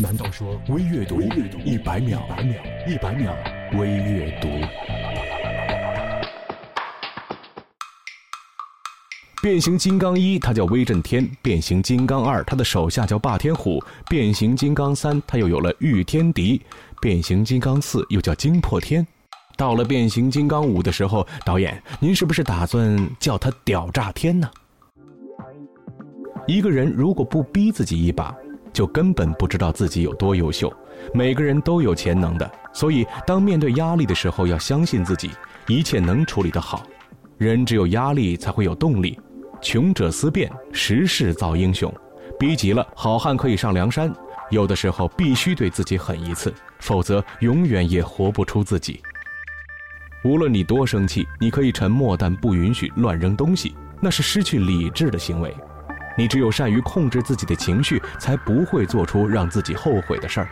难道说微阅读一百秒，一百秒一百秒微阅读？变形金刚一，他叫威震天；变形金刚二，他的手下叫霸天虎；变形金刚三，他又有了御天敌；变形金刚四又叫惊破天。到了变形金刚五的时候，导演，您是不是打算叫他屌炸天呢？一个人如果不逼自己一把，就根本不知道自己有多优秀。每个人都有潜能的，所以当面对压力的时候，要相信自己，一切能处理得好。人只有压力才会有动力。穷者思变，时势造英雄。逼急了，好汉可以上梁山。有的时候必须对自己狠一次，否则永远也活不出自己。无论你多生气，你可以沉默，但不允许乱扔东西，那是失去理智的行为。你只有善于控制自己的情绪，才不会做出让自己后悔的事儿。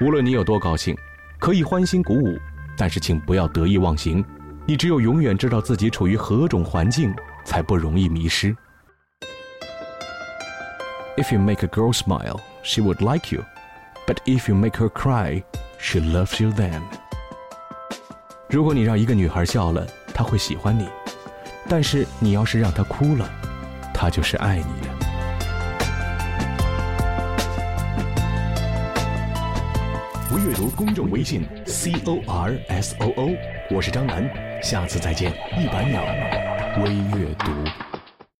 无论你有多高兴，可以欢欣鼓舞，但是请不要得意忘形。你只有永远知道自己处于何种环境，才不容易迷失。If you make a girl smile, she would like you, but if you make her cry, she loves you then. 如果你让一个女孩笑了，她会喜欢你；但是你要是让她哭了，他就是爱你的。微阅读公众微信 c o r s o o，我是张楠，下次再见。一百秒微阅读。